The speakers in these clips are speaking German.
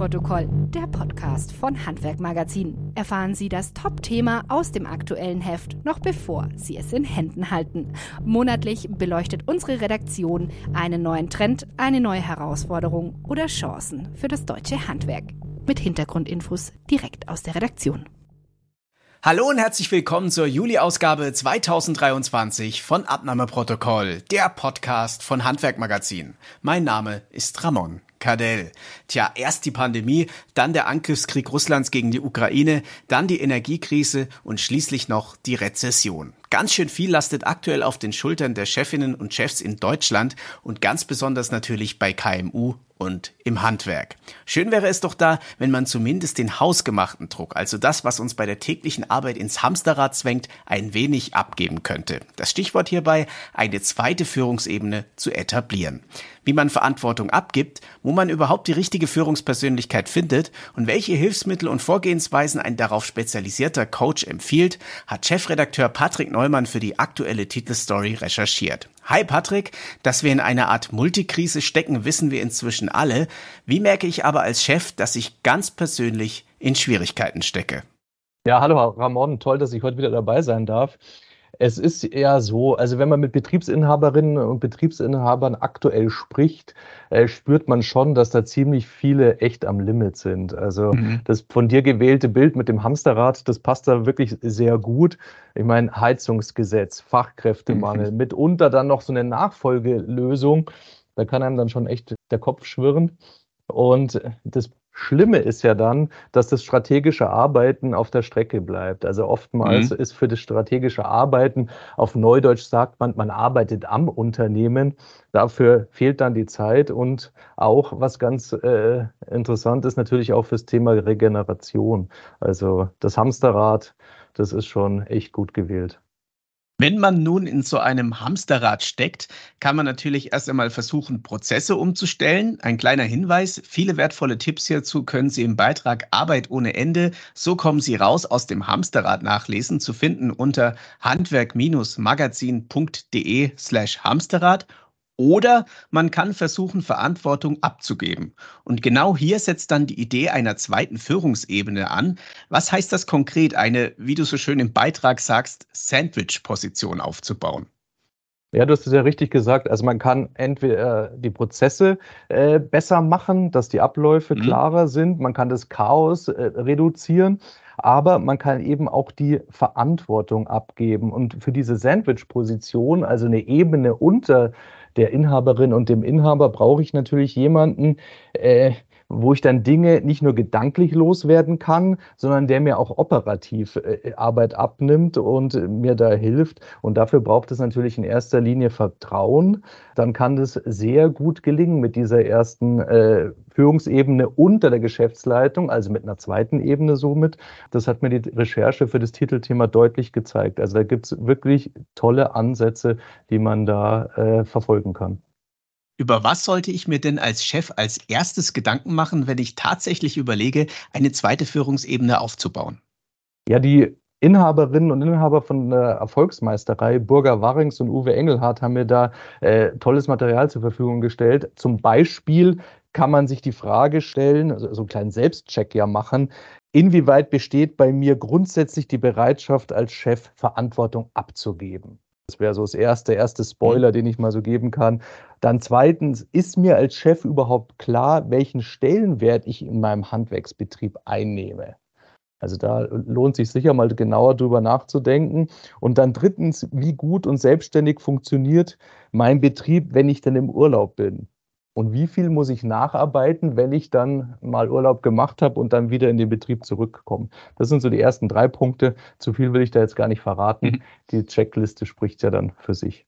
Abnahmeprotokoll, der Podcast von Handwerk Magazin. Erfahren Sie das Top-Thema aus dem aktuellen Heft noch bevor Sie es in Händen halten. Monatlich beleuchtet unsere Redaktion einen neuen Trend, eine neue Herausforderung oder Chancen für das deutsche Handwerk. Mit Hintergrundinfos direkt aus der Redaktion. Hallo und herzlich willkommen zur Juli-Ausgabe 2023 von Abnahmeprotokoll, der Podcast von Handwerk Magazin. Mein Name ist Ramon Kadell. Tja, erst die Pandemie, dann der Angriffskrieg Russlands gegen die Ukraine, dann die Energiekrise und schließlich noch die Rezession. Ganz schön viel lastet aktuell auf den Schultern der Chefinnen und Chefs in Deutschland und ganz besonders natürlich bei KMU und im Handwerk. Schön wäre es doch da, wenn man zumindest den hausgemachten Druck, also das, was uns bei der täglichen Arbeit ins Hamsterrad zwängt, ein wenig abgeben könnte. Das Stichwort hierbei, eine zweite Führungsebene zu etablieren. Wie man Verantwortung abgibt, wo man überhaupt die richtige Führungspersönlichkeit findet und welche Hilfsmittel und Vorgehensweisen ein darauf spezialisierter Coach empfiehlt, hat Chefredakteur Patrick Neumann für die aktuelle Titelstory recherchiert. Hi Patrick, dass wir in einer Art Multikrise stecken, wissen wir inzwischen alle. Wie merke ich aber als Chef, dass ich ganz persönlich in Schwierigkeiten stecke? Ja, hallo Ramon, toll, dass ich heute wieder dabei sein darf. Es ist eher so, also wenn man mit Betriebsinhaberinnen und Betriebsinhabern aktuell spricht, äh, spürt man schon, dass da ziemlich viele echt am Limit sind. Also mhm. das von dir gewählte Bild mit dem Hamsterrad, das passt da wirklich sehr gut. Ich meine, Heizungsgesetz, Fachkräftemangel, mhm. mitunter dann noch so eine Nachfolgelösung, da kann einem dann schon echt der Kopf schwirren. Und das Schlimme ist ja dann, dass das strategische Arbeiten auf der Strecke bleibt. Also oftmals mhm. ist für das strategische Arbeiten, auf Neudeutsch sagt man, man arbeitet am Unternehmen. Dafür fehlt dann die Zeit und auch, was ganz äh, interessant ist, natürlich auch fürs Thema Regeneration. Also das Hamsterrad, das ist schon echt gut gewählt. Wenn man nun in so einem Hamsterrad steckt, kann man natürlich erst einmal versuchen, Prozesse umzustellen. Ein kleiner Hinweis, viele wertvolle Tipps hierzu können Sie im Beitrag Arbeit ohne Ende, so kommen Sie raus aus dem Hamsterrad nachlesen, zu finden unter handwerk-magazin.de slash Hamsterrad oder man kann versuchen, Verantwortung abzugeben. Und genau hier setzt dann die Idee einer zweiten Führungsebene an. Was heißt das konkret, eine, wie du so schön im Beitrag sagst, Sandwich-Position aufzubauen? Ja, du hast es ja richtig gesagt. Also man kann entweder die Prozesse äh, besser machen, dass die Abläufe mhm. klarer sind. Man kann das Chaos äh, reduzieren, aber man kann eben auch die Verantwortung abgeben. Und für diese Sandwich-Position, also eine Ebene unter der Inhaberin und dem Inhaber brauche ich natürlich jemanden, äh, wo ich dann Dinge nicht nur gedanklich loswerden kann, sondern der mir auch operativ äh, Arbeit abnimmt und mir da hilft. Und dafür braucht es natürlich in erster Linie Vertrauen. Dann kann das sehr gut gelingen mit dieser ersten äh, Führungsebene unter der Geschäftsleitung, also mit einer zweiten Ebene somit. Das hat mir die Recherche für das Titelthema deutlich gezeigt. Also da gibt es wirklich tolle Ansätze, die man da äh, verfolgen kann. Über was sollte ich mir denn als Chef als erstes Gedanken machen, wenn ich tatsächlich überlege, eine zweite Führungsebene aufzubauen? Ja, die Inhaberinnen und Inhaber von der Erfolgsmeisterei, Burger Warrings und Uwe Engelhardt, haben mir da äh, tolles Material zur Verfügung gestellt. Zum Beispiel kann man sich die Frage stellen, also so einen kleinen Selbstcheck ja machen, inwieweit besteht bei mir grundsätzlich die Bereitschaft als Chef Verantwortung abzugeben? Das wäre so das erste, erste Spoiler, mhm. den ich mal so geben kann. Dann zweitens, ist mir als Chef überhaupt klar, welchen Stellenwert ich in meinem Handwerksbetrieb einnehme? Also da lohnt sich sicher mal genauer drüber nachzudenken. Und dann drittens, wie gut und selbstständig funktioniert mein Betrieb, wenn ich dann im Urlaub bin? Und wie viel muss ich nacharbeiten, wenn ich dann mal Urlaub gemacht habe und dann wieder in den Betrieb zurückkomme? Das sind so die ersten drei Punkte. Zu viel will ich da jetzt gar nicht verraten. Mhm. Die Checkliste spricht ja dann für sich.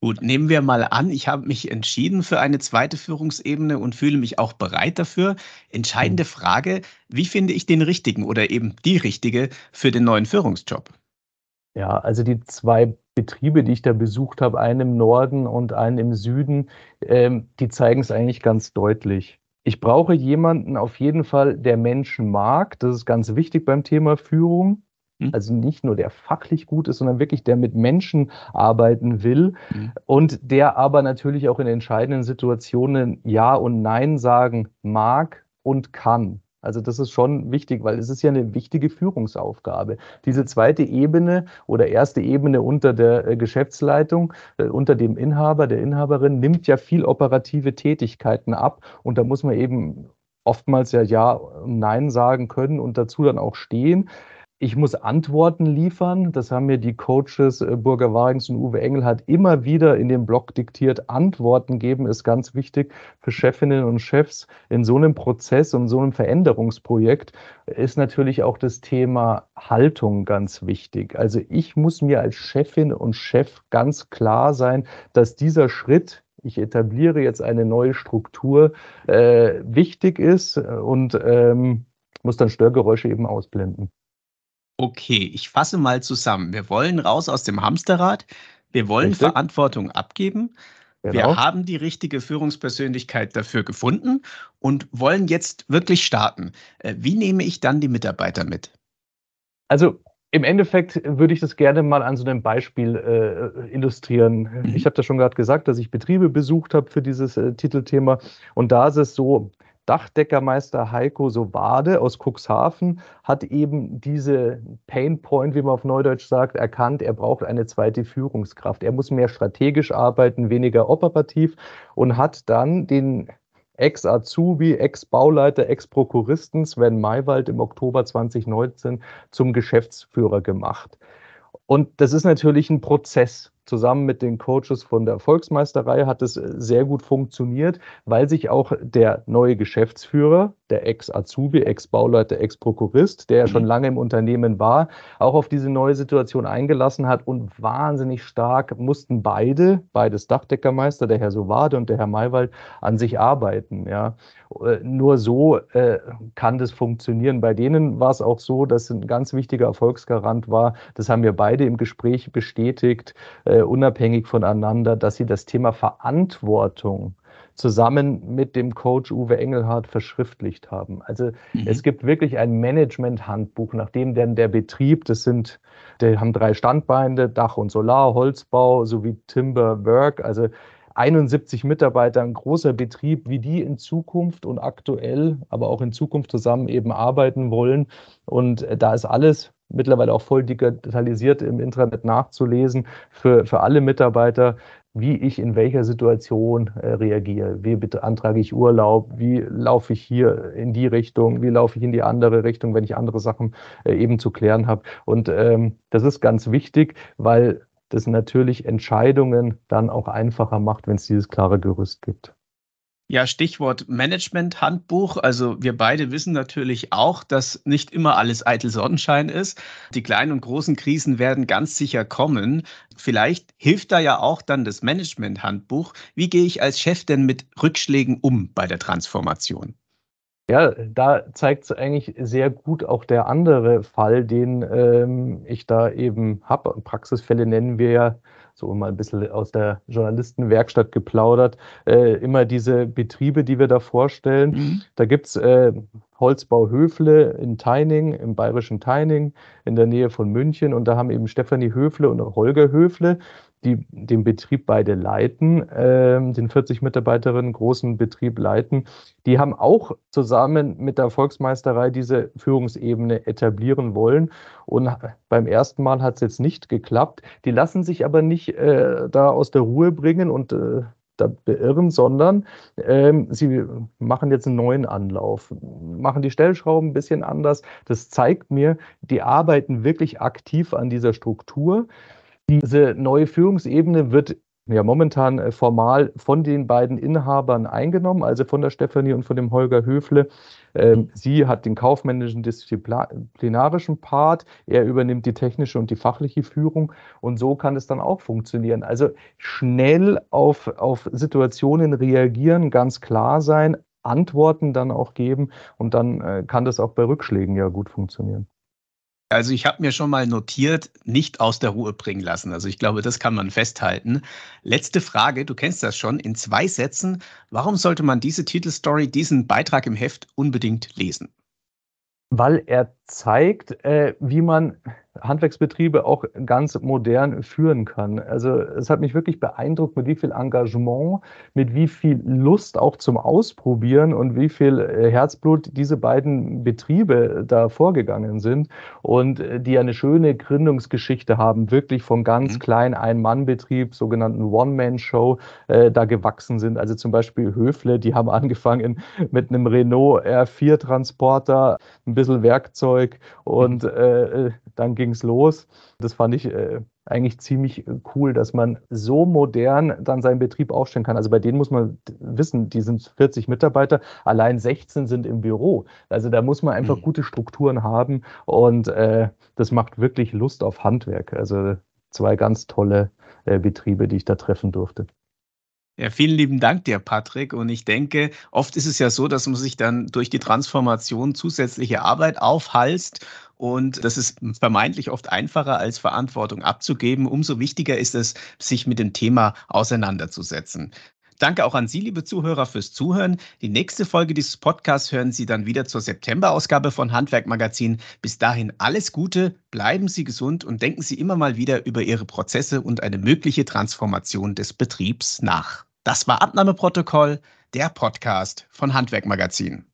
Gut, nehmen wir mal an, ich habe mich entschieden für eine zweite Führungsebene und fühle mich auch bereit dafür. Entscheidende mhm. Frage, wie finde ich den richtigen oder eben die richtige für den neuen Führungsjob? Ja, also die zwei Betriebe, die ich da besucht habe, einen im Norden und einen im Süden, ähm, die zeigen es eigentlich ganz deutlich. Ich brauche jemanden auf jeden Fall, der Menschen mag. Das ist ganz wichtig beim Thema Führung. Mhm. Also nicht nur der fachlich gut ist, sondern wirklich der mit Menschen arbeiten will mhm. und der aber natürlich auch in entscheidenden Situationen Ja und Nein sagen mag, und kann. Also das ist schon wichtig, weil es ist ja eine wichtige Führungsaufgabe. Diese zweite Ebene oder erste Ebene unter der äh, Geschäftsleitung, äh, unter dem Inhaber, der Inhaberin, nimmt ja viel operative Tätigkeiten ab. Und da muss man eben oftmals ja Ja und Nein sagen können und dazu dann auch stehen. Ich muss Antworten liefern. Das haben mir die Coaches äh, Burger Warings und Uwe Engelhardt immer wieder in dem Blog diktiert. Antworten geben ist ganz wichtig für Chefinnen und Chefs. In so einem Prozess und so einem Veränderungsprojekt ist natürlich auch das Thema Haltung ganz wichtig. Also ich muss mir als Chefin und Chef ganz klar sein, dass dieser Schritt, ich etabliere jetzt eine neue Struktur, äh, wichtig ist und ähm, muss dann Störgeräusche eben ausblenden. Okay, ich fasse mal zusammen. Wir wollen raus aus dem Hamsterrad. Wir wollen Richtig. Verantwortung abgeben. Genau. Wir haben die richtige Führungspersönlichkeit dafür gefunden und wollen jetzt wirklich starten. Äh, wie nehme ich dann die Mitarbeiter mit? Also im Endeffekt würde ich das gerne mal an so einem Beispiel äh, illustrieren. Mhm. Ich habe da schon gerade gesagt, dass ich Betriebe besucht habe für dieses äh, Titelthema. Und da ist es so, Dachdeckermeister Heiko Sowade aus Cuxhaven hat eben diese Pain Point, wie man auf Neudeutsch sagt, erkannt. Er braucht eine zweite Führungskraft. Er muss mehr strategisch arbeiten, weniger operativ und hat dann den Ex-Azubi, Ex-Bauleiter, Ex-Prokuristen Sven Maywald im Oktober 2019 zum Geschäftsführer gemacht. Und das ist natürlich ein Prozess zusammen mit den Coaches von der Volksmeisterei hat es äh, sehr gut funktioniert, weil sich auch der neue Geschäftsführer, der Ex-Azubi, Ex-Bauleiter, Ex-Prokurist, der ja schon mhm. lange im Unternehmen war, auch auf diese neue Situation eingelassen hat und wahnsinnig stark mussten beide, beides Dachdeckermeister, der Herr Sowade und der Herr Maywald, an sich arbeiten. Ja. Äh, nur so äh, kann das funktionieren. Bei denen war es auch so, dass ein ganz wichtiger Erfolgsgarant war, das haben wir beide im Gespräch bestätigt, äh, unabhängig voneinander, dass sie das Thema Verantwortung zusammen mit dem Coach Uwe Engelhardt verschriftlicht haben. Also mhm. es gibt wirklich ein Management-Handbuch, nachdem denn der Betrieb, das sind, die haben drei Standbeine, Dach und Solar, Holzbau sowie Timber Work, also 71 Mitarbeiter, ein großer Betrieb, wie die in Zukunft und aktuell, aber auch in Zukunft zusammen eben arbeiten wollen. Und da ist alles mittlerweile auch voll digitalisiert im Intranet nachzulesen für, für alle Mitarbeiter, wie ich in welcher Situation äh, reagiere. Wie beantrage ich Urlaub? Wie laufe ich hier in die Richtung? Wie laufe ich in die andere Richtung, wenn ich andere Sachen äh, eben zu klären habe? Und ähm, das ist ganz wichtig, weil das natürlich Entscheidungen dann auch einfacher macht, wenn es dieses klare Gerüst gibt. Ja, Stichwort Management-Handbuch. Also wir beide wissen natürlich auch, dass nicht immer alles eitel Sonnenschein ist. Die kleinen und großen Krisen werden ganz sicher kommen. Vielleicht hilft da ja auch dann das Management-Handbuch. Wie gehe ich als Chef denn mit Rückschlägen um bei der Transformation? Ja, da zeigt es eigentlich sehr gut auch der andere Fall, den ähm, ich da eben habe. Praxisfälle nennen wir ja so mal ein bisschen aus der Journalistenwerkstatt geplaudert, äh, immer diese Betriebe, die wir da vorstellen. Mhm. Da gibt es äh, Holzbau Höfle in Teining, im bayerischen Teining, in der Nähe von München. Und da haben eben Stefanie Höfle und Holger Höfle die den Betrieb beide leiten, äh, den 40 Mitarbeiterinnen großen Betrieb leiten, die haben auch zusammen mit der Volksmeisterei diese Führungsebene etablieren wollen. Und beim ersten Mal hat es jetzt nicht geklappt. Die lassen sich aber nicht äh, da aus der Ruhe bringen und äh, da beirren, sondern ähm, sie machen jetzt einen neuen Anlauf, machen die Stellschrauben ein bisschen anders. Das zeigt mir, die arbeiten wirklich aktiv an dieser Struktur. Diese neue Führungsebene wird ja momentan äh, formal von den beiden Inhabern eingenommen, also von der Stefanie und von dem Holger Höfle. Ähm, sie hat den kaufmännischen disziplinarischen Part, er übernimmt die technische und die fachliche Führung und so kann es dann auch funktionieren. Also schnell auf, auf Situationen reagieren, ganz klar sein, Antworten dann auch geben und dann äh, kann das auch bei Rückschlägen ja gut funktionieren. Also ich habe mir schon mal notiert, nicht aus der Ruhe bringen lassen. Also ich glaube, das kann man festhalten. Letzte Frage, du kennst das schon, in zwei Sätzen. Warum sollte man diese Titelstory, diesen Beitrag im Heft unbedingt lesen? Weil er zeigt, äh, wie man Handwerksbetriebe auch ganz modern führen kann. Also es hat mich wirklich beeindruckt, mit wie viel Engagement, mit wie viel Lust auch zum Ausprobieren und wie viel äh, Herzblut diese beiden Betriebe da vorgegangen sind und äh, die eine schöne Gründungsgeschichte haben, wirklich von ganz mhm. klein Ein-Mann-Betrieb, sogenannten One-Man-Show, äh, da gewachsen sind. Also zum Beispiel Höfle, die haben angefangen mit einem Renault R4-Transporter, ein bisschen Werkzeug und mhm. äh, dann ging es los. Das fand ich äh, eigentlich ziemlich äh, cool, dass man so modern dann seinen Betrieb aufstellen kann. Also bei denen muss man wissen, die sind 40 Mitarbeiter, allein 16 sind im Büro. Also da muss man einfach mhm. gute Strukturen haben und äh, das macht wirklich Lust auf Handwerk. Also zwei ganz tolle äh, Betriebe, die ich da treffen durfte. Ja, vielen lieben Dank dir, Patrick. Und ich denke, oft ist es ja so, dass man sich dann durch die Transformation zusätzliche Arbeit aufhalst. Und das ist vermeintlich oft einfacher als Verantwortung abzugeben. Umso wichtiger ist es, sich mit dem Thema auseinanderzusetzen. Danke auch an Sie, liebe Zuhörer, fürs Zuhören. Die nächste Folge dieses Podcasts hören Sie dann wieder zur September-Ausgabe von Handwerk Magazin. Bis dahin alles Gute, bleiben Sie gesund und denken Sie immer mal wieder über Ihre Prozesse und eine mögliche Transformation des Betriebs nach. Das war Abnahmeprotokoll, der Podcast von Handwerk Magazin.